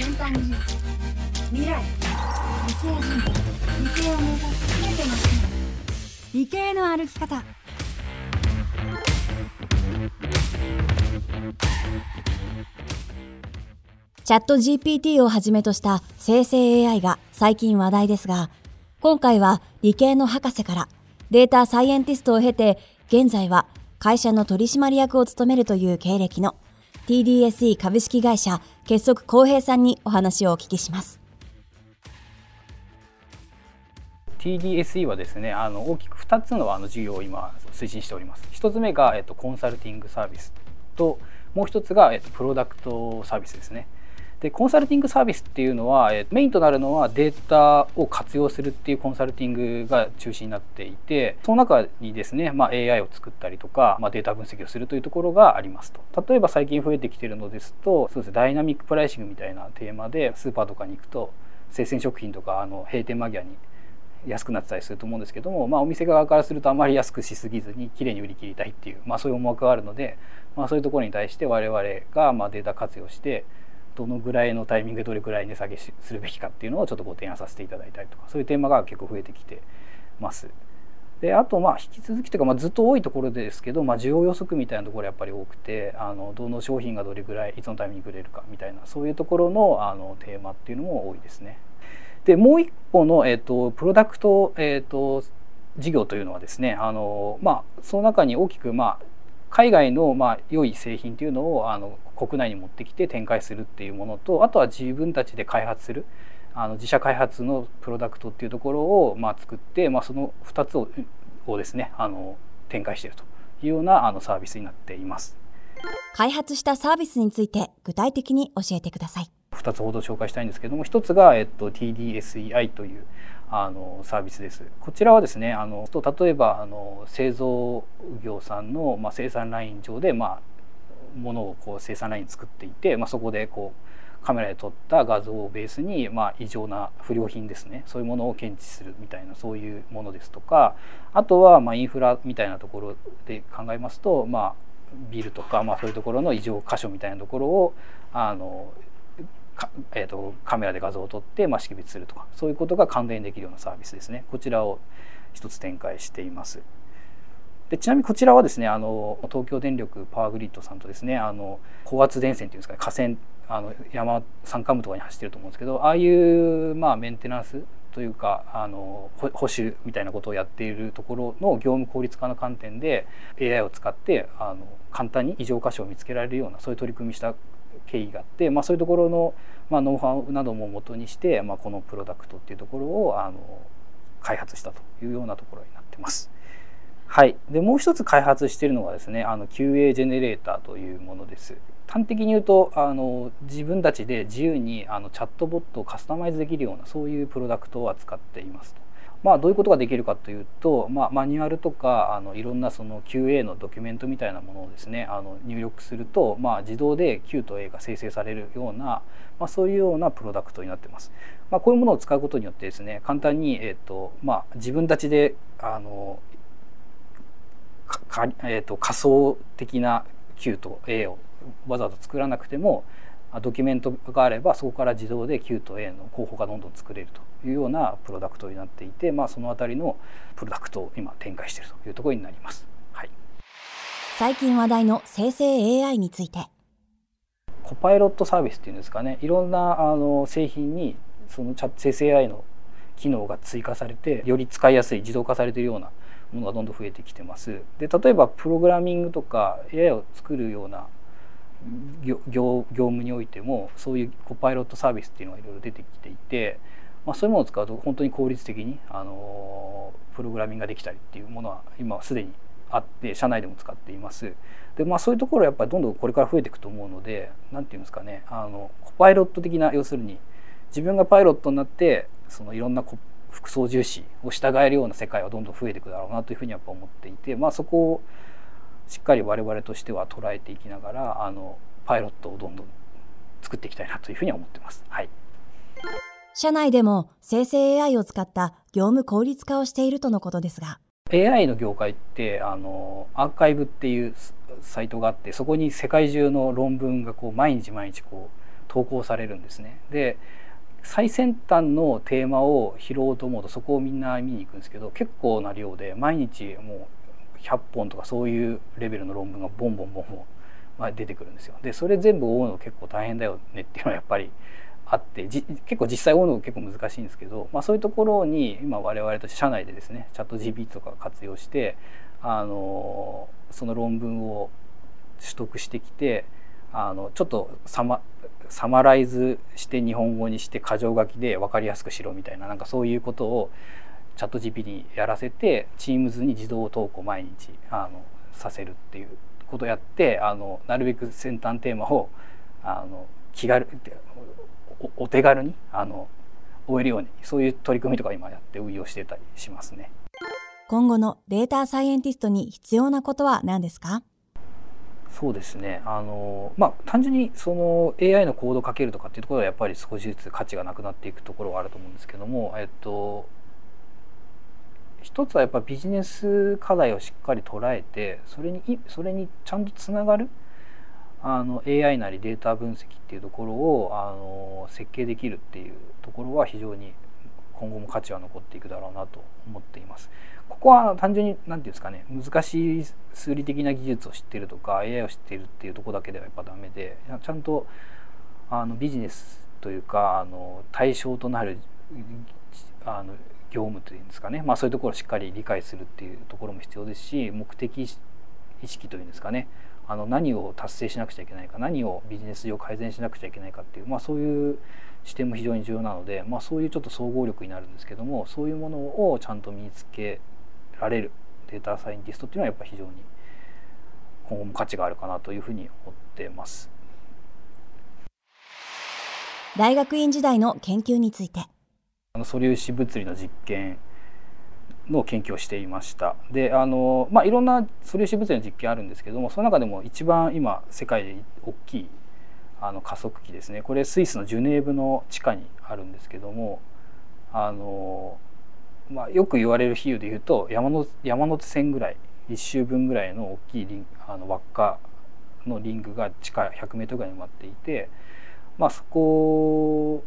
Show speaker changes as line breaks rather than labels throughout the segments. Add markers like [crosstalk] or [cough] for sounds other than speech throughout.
先端技術未来理系人理系を目指す全ての人
理系の歩き方チャット GPT をはじめとした生成 AI が最近話題ですが、今回は理系の博士からデータサイエンティストを経て、現在は会社の取締役を務めるという経歴の TDSE 株式会社結束公平さんにお話をお聞きします。
TDSE はですねあの大きく2つのあの事業を今推進しております1つ目が、えっと、コンサルティングサービスともう1つが、えっと、プロダクトサービスですねでコンサルティングサービスっていうのは、えメインとなるのはデータを活用するっていうコンサルティングが中心になっていてその中にですね、まあ、AI を作ったりとか、まあ、データ分析をするというところがありますと。例えば最近増えてきてるのですとそうですダイナミックプライシングみたいなテーマでスーパーとかに行くと生鮮食品とかあの閉店間際に安くなってたりすると思うんですけども、まあ、お店側からするとあまり安くしすぎずにきれいに売り切りたいっていう、まあ、そういう思惑があるので、まあ、そういうところに対して我々がまデータ活用してどのぐらいのタイミングでどれぐらい値下げするべきかっていうのをちょっとご提案させていただいたりとかそういうテーマが結構増えてきてます。であとまあ引き続きというか、まあ、ずっと多いところですけど、まあ、需要予測みたいなところやっぱり多くてあのどの商品がどれぐらいいつのタイミングで売れるかみたいなそういうところのあのテーマっていうのも多いですね。でもう一個の、えーと、プロダクト、えーと、事業というのはですねあの、まあ、その中に大きく、まあ、海外の、まあ、良い製品というのをあの国内に持ってきて展開するっていうものとあとは自分たちで開発するあの自社開発のプロダクトっていうところを、まあ、作って、まあ、その2つををですねあの展開しているというようなあのサービスになっています。
開発したサービスについて具体的に教えてください。
2つほど紹介したいんですけども1つが、えっと、TDSEI というあのサービスです。こちらはですねあの例えばあの製造業さんの、まあ、生産ライン上で、まあ、ものをこう生産ライン作っていて、まあ、そこでこうカメラで撮った画像をベースに、まあ、異常な不良品ですねそういうものを検知するみたいなそういうものですとかあとはまあインフラみたいなところで考えますと、まあ、ビルとか、まあ、そういうところの異常箇所みたいなところをあのえーと、カメラで画像を撮って、まあ、識別するとかそういうことが関連できるようなサービスですねこちらを一つ展開しています。でちなみにこちらはですねあの東京電力パワーグリッドさんとですねあの高圧電線っていうんですかね河川あの山山間部とかに走ってると思うんですけどああいう、まあ、メンテナンスというかあの保守みたいなことをやっているところの業務効率化の観点で AI を使ってあの簡単に異常箇所を見つけられるようなそういう取り組みした経緯があって、まあ、そういうところの、まあ、ノウハウなどももとにして、まあ、このプロダクトっていうところをあの開発したというようなところになってます。はい、でもう一つ開発しているのがですねあの QA ジェネレーターというものです。端的に言うとあの自分たちで自由にあのチャットボットをカスタマイズできるようなそういうプロダクトを扱っていますと。まあ、どういうことができるかというと、まあ、マニュアルとかあのいろんなその QA のドキュメントみたいなものをですねあの入力すると、まあ、自動で Q と A が生成されるような、まあ、そういうようなプロダクトになってます。まあ、こういうものを使うことによってですね簡単に、えーとまあ、自分たちであのか、えーと仮想的な Q と A をわざわざ作らなくてもドキュメントがあればそこから自動で Q と A の候補がどんどん作れるというようなプロダクトになっていて、まあ、その辺りのプロダクトを今展開しているというところになります。はい、
最近話題の生成 AI について。
コパイロットサービスっていうんですかね。いろんなあの製品にその生成 AI の機能が追加されてより使いやすい自動化されているようなものがどんどん増えてきてます。で例えばプログラミングとか AI を作るような業業務においてもそういうコパイロットサービスっていうのがいろいろ出てきていて、まあ、そういうものを使うと本当に効率的にあのプログラミングができたりっていうものは今すでにあって社内でも使っています。でまあそういうところはやっぱりどんどんこれから増えていくと思うので何て言うんですかねあのコパイロット的な要するに自分がパイロットになってそのいろんなコ副操縦士を従えるような世界はどんどん増えていくだろうなというふうにやっぱ思っていて、まあ、そこをしっかり我々としては捉えていきながらあのパイロットをどんどん作っていきたいなというふうに思ってます。はい。
社内でも生成 AI を使った業務効率化をしているとのことですが
AI の業界ってあのアーカイブっていうサイトがあってそこに世界中の論文がこう毎日毎日こう投稿されるんですね。で最先端のテーマを拾おうと思うとそこをみんな見に行くんですけど結構な量で毎日もう100本とかそういうレベルの論文がボンボンボンボン出てくるんですよ。でそれ全部追うの結構大変だよねっていうのはやっぱりあって結構実際追うの結構難しいんですけど、まあ、そういうところに今我々と社内でですねチャット GPT とか活用してあのその論文を取得してきてあのちょっとサマサマライズして日本語にして箇条書きで分かりやすくしろみたいななんかそういうことをチャット GPT にやらせて Teams に自動投稿毎日あのさせるっていうことをやってあのなるべく先端テーマをあの気軽お手軽にあの終えるようにそういう取り組みとか今やって運用してたりしますね。
今後のデータサイエンティストに必要なことは何ですか？
そうですね。あのまあ単純にその AI のコードをかけるとかっていうところはやっぱり少しずつ価値がなくなっていくところはあると思うんですけどもえっと一つはやっぱビジネス課題をしっかり捉えてそれにそれにちゃんとつながるあの AI なりデータ分析っていうところをあの設計できるっていうところは非常に今後も価値は残っていくだろうなと思っています。ここは単純に何て言うんですかね難しい数理的な技術を知ってるとか AI を知ってるっていうとこだけではやっぱダメでちゃんとあのビジネスというかあの対象となるあの業務というんですかね、まあ、そういうところをしっかり理解するっていうところも必要ですし目的意識というんですかねあの何を達成しなくちゃいけないか何をビジネス上改善しなくちゃいけないかっていう、まあ、そういう視点も非常に重要なので、まあ、そういうちょっと総合力になるんですけどもそういうものをちゃんと身につけられるデータサイエンティストっていうのはやっぱり非常に今後も価値があるかなというふうに思ってます。
大学院時代の研究について
素粒子物理の実験の研究をしていました。であの、まあ、いろんな素粒子物理の実験あるんですけどもその中でも一番今世界で大きいあの加速器ですね。これスイスのジュネーブの地下にあるんですけどもあの、まあ、よく言われる比喩で言うと山の山手線ぐらい1周分ぐらいの大きいリンあの輪っかのリングが地下 100m ぐらいに埋まっていて、まあ、そこ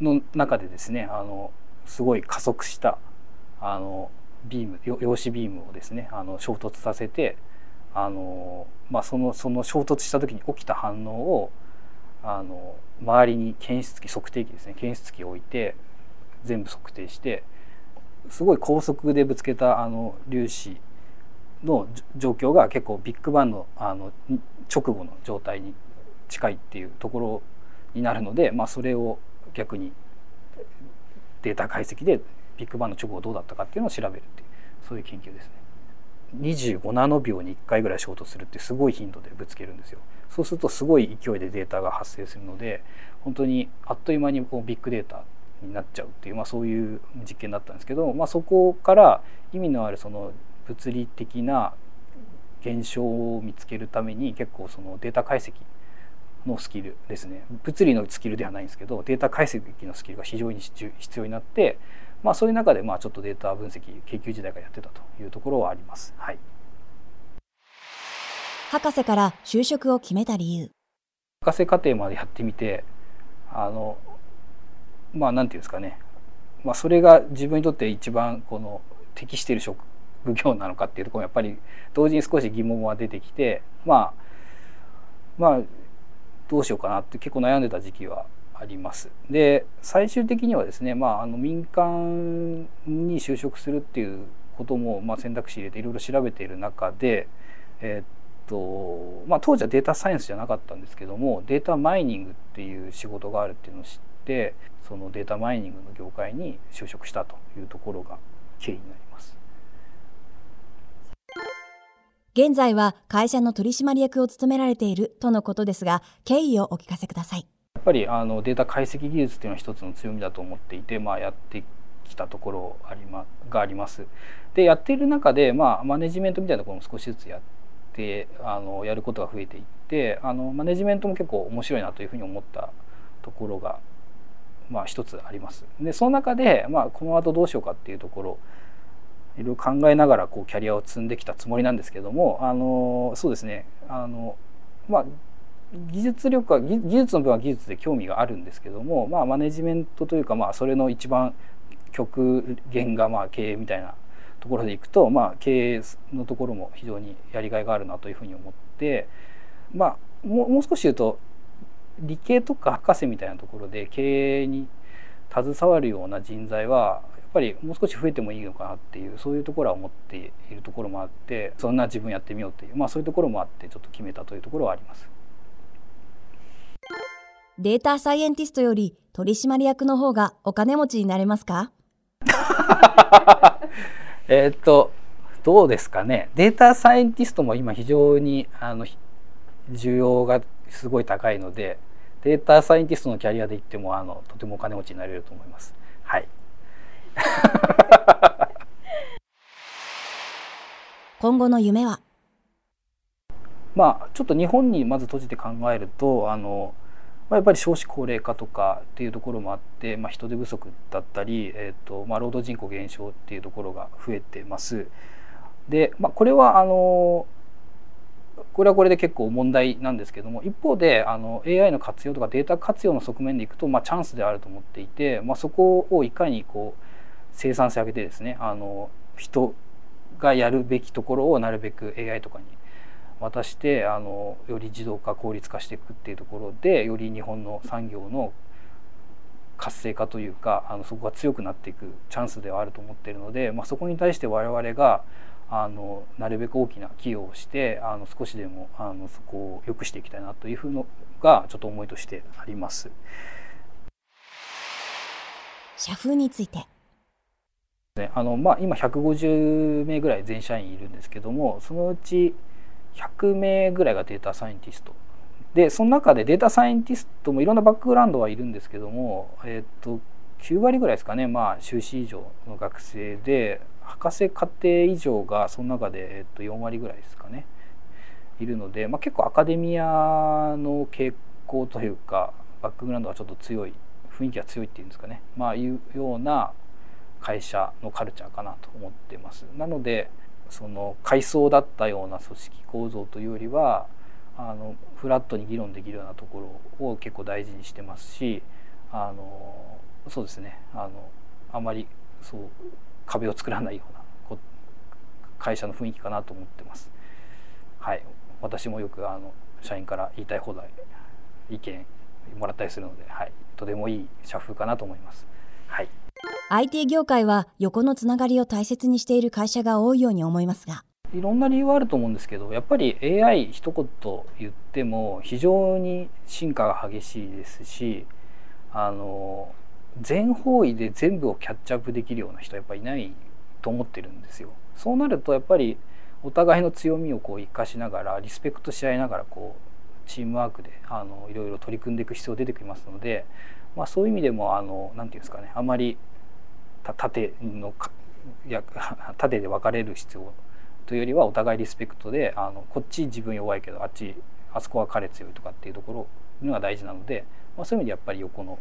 の中でですねあのすごい加速したあのビーム陽子ビームをですねあの衝突させてあの、まあ、そのその衝突した時に起きた反応をあの周りに検出器測定器ですね検出器を置いて全部測定してすごい高速でぶつけたあの粒子の状況が結構ビッグバンのあの直後の状態に近いっていうところになるので、まあ、それを逆にデータ解析でビッグバンの直後どうだったかっていうのを調べるっていうそういう研究ですね。25ナノ秒に1回ぐらい衝突するってすごい頻度でぶつけるんですよ。そうするとすごい勢いでデータが発生するので本当にあっという間にこうビッグデータになっちゃうっていう、まあ、そういう実験だったんですけど、まあ、そこから意味のあるその物理的な現象を見つけるために結構そのデータ解析のスキルですね物理のスキルではないんですけどデータ解析のスキルが非常に必要になってまあ、そういう中でまあちょっとデータ分析研究時代からやってたというところはあります。はい、
博士から就職を決めた理由。
博士課程までやってみてあのまあなんていうんですかね、まあ、それが自分にとって一番この適している職業なのかっていうところやっぱり同時に少し疑問は出てきてまあまあどうしようかなって結構悩んでた時期はあります。で最終的にはですね、まあ、あの民間に就職するっていうことも、まあ、選択肢入れていろいろ調べている中で、えー、っとまあ、当時はデータサイエンスじゃなかったんですけどもデータマイニングっていう仕事があるっていうのを知ってそのデータマイニングの業界に就職したというところが経緯になります。
現在は会社の取締役を務められているとのことですが経緯をお聞かせください。
ぱりあのデータ解析技術っていうのは一つの強みだと思っていて、まあ、やってきたところあり、ま、があります。でやっている中で、まあ、マネジメントみたいなところも少しずつやってあのやることが増えていってあのマネジメントも結構面白いなというふうに思ったところが、まあ、一つあります。でその中で、まあ、この後どうしようかっていうところいろいろ考えながらこうキャリアを積んできたつもりなんですけどもあのそうですねあのまあ技術力は技術の分は技術で興味があるんですけども、まあ、マネジメントというか、まあ、それの一番極限がまあ経営みたいなところでいくと、まあ、経営のところも非常にやりがいがあるなというふうに思って、まあ、ももう少し言うと理系とか博士みたいなところで経営に携わるような人材はやっぱりもう少し増えてもいいのかなっていうそういうところは思っているところもあってそんな自分やってみようっていう、まあ、そういうところもあってちょっと決めたというところはあります。
データサイエンティストより取締役の方がお金持ちになれますか？[laughs]
えっとどうですかね？データサイエンティストも今非常にあの需要がすごい高いのでデータサイエンティストのキャリアで言ってもあのとてもお金持ちになれると思います。はい。[laughs]
今後の夢は？
まあちょっと日本にまず閉じて考えるとあのまあ、やっぱり少子高齢化とかっていうところもあって、まあ、人手不足だったり、えーとまあ、労働人口減少っていうところが増えてます。で、まあ、これはあのこれはこれで結構問題なんですけども一方であの AI の活用とかデータ活用の側面でいくと、まあ、チャンスであると思っていて、まあ、そこをいかにこう生産性上げてですねあの人がやるべきところをなるべく AI とかに渡してあのより自動化効率化していくっていうところでより日本の産業の活性化というかあのそこが強くなっていくチャンスではあると思っているので、まあ、そこに対して我々があのなるべく大きな寄与をしてあの少しでもあのそこを良くしていきたいなというふうのがちょっと思いとしてあります。
社風について
あのまあ、今150名ぐらい全社員いるんですけどもそのうち100名ぐらいがデータサイエンティスト。でその中でデータサイエンティストもいろんなバックグラウンドはいるんですけども、えっ、と9割ぐらいですかね。まあ修士以上の学生で博士課程以上がその中で、えっと、4割ぐらいですかね。いるので、まあ、結構アカデミアの傾向というかバックグラウンドがちょっと強い雰囲気が強いっていうんですかね。まあいうような会社のカルチャーかなと思ってます。なのでその階層だったような組織構造というよりはあのフラットに議論できるようなところを結構大事にしてますしあのそうですねあのあまりそう壁を作らないような会社の雰囲気かなと思ってます。はい、私もよくあの社員から言いたい放題意見もらったりするので、はい、とてもいい社風かなと思います。はい。
IT 業界は横のつながりを大切にしている会社が多いように思いますが
いろんな理由はあると思うんですけどやっぱり AI 一言言っても非常に進化が激しいですしあの全方位で全部をキャッチアップできるような人はやっぱりいないと思ってるんですよ。そうなるとやっぱりお互いの強みをこう生かしながらリスペクトし合いながらこうチームワークであのいろいろ取り組んでいく必要出てきますので、まあ、そういう意味でもあのなんていうんですかねあまり縦のや [laughs] 縦で分かれる必要というよりはお互いリスペクトであのこっち自分弱いけどあっちあそこは彼強いとかっていうところが大事なので、まあ、そういう意味でやっぱり横の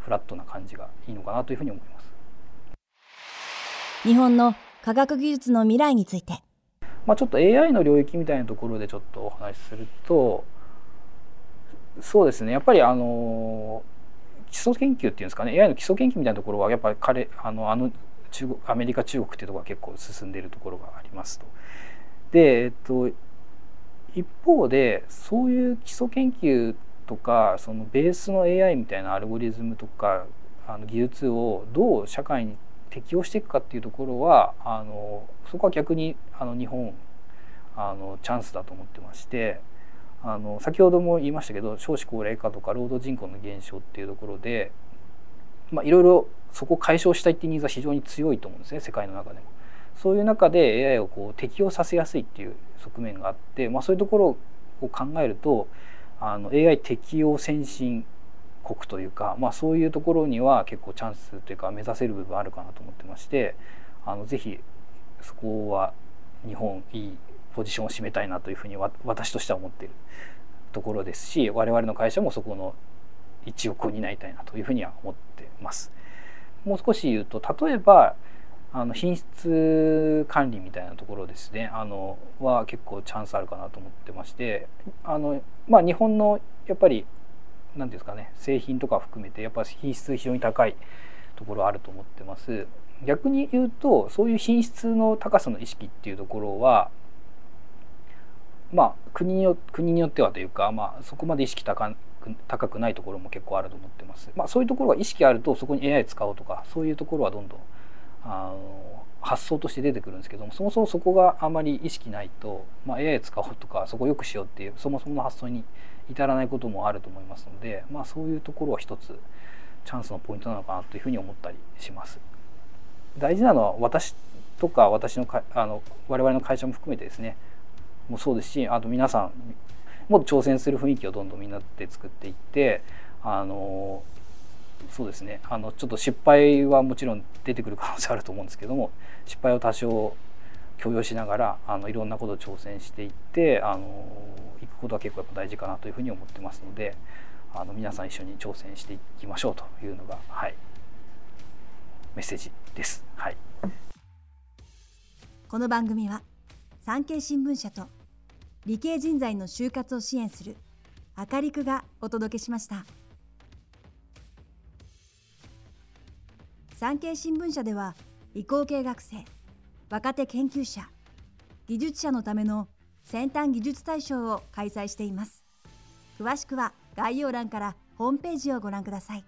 フラットな感じがいいのかなというふうに思います。
日本の科学技術の未来について、
まあ、ちょっと AI の領域みたいなところでちょっとお話しするとそうですねやっぱりあの基礎研究っていうんですかね AI の基礎研究みたいなところはやっぱり彼あのあの中国アメリカ中国っていうところが結構進んでいるところがありますと。で、えっと、一方でそういう基礎研究とかそのベースの AI みたいなアルゴリズムとかあの技術をどう社会に適応していくかっていうところはあのそこは逆にあの日本あのチャンスだと思ってましてあの先ほども言いましたけど少子高齢化とか労働人口の減少っていうところで、いろいろそこを解消したいっていうニーズは非常に強いと思うんですね世界の中でも。そういう中で AI をこう適用させやすいっていう側面があって、まあ、そういうところを考えるとあの AI 適用先進国というか、まあ、そういうところには結構チャンスというか目指せる部分あるかなと思ってましてあのぜひそこは日本いいポジションを占めたいなというふうに私としては思っているところですし我々の会社もそこの一翼を担いたいなというふうには思ってます。もう少し言うと例えばあの品質管理みたいなところですねあのは結構チャンスあるかなと思ってましてあの、まあ、日本のやっぱり何ですかね製品とか含めてやっぱ品質非常に高いところあると思ってます。逆に言うとそういう品質の高さの意識っていうところはまあ国によ国によってはというか、まあ、そこまで意識高高くないところも結構あると思ってます。まあ、そういうところが意識あるとそこに AI 使おうとかそういうところはどんどんあの発想として出てくるんですけどもそもそもそこがあまり意識ないと、まあ、AI 使おうとかそこよくしようっていうそもそもの発想に至らないこともあると思いますので、まあ、そういうところは一つチャンスのポイントなのかなというふうに思ったりします。大事なのは私とか私のかあの我々の会社も含めてですねもそうですしあと皆さんもっと挑戦する雰囲気をどんどんみんなで作っていってあのそうですねあのちょっと失敗はもちろん出てくる可能性あると思うんですけども失敗を多少許容しながらあのいろんなことを挑戦していってあのいくことは結構やっぱ大事かなというふうに思ってますのであの皆さん一緒に挑戦していきましょうというのが、はい、メッセージです。はい、
この番組は産経新聞社と理系人材の就活を支援するあかりくがお届けしました。産経新聞社では理工系学生若手研究者技術者のための先端技術大賞を開催しています詳しくは概要欄からホームページをご覧ください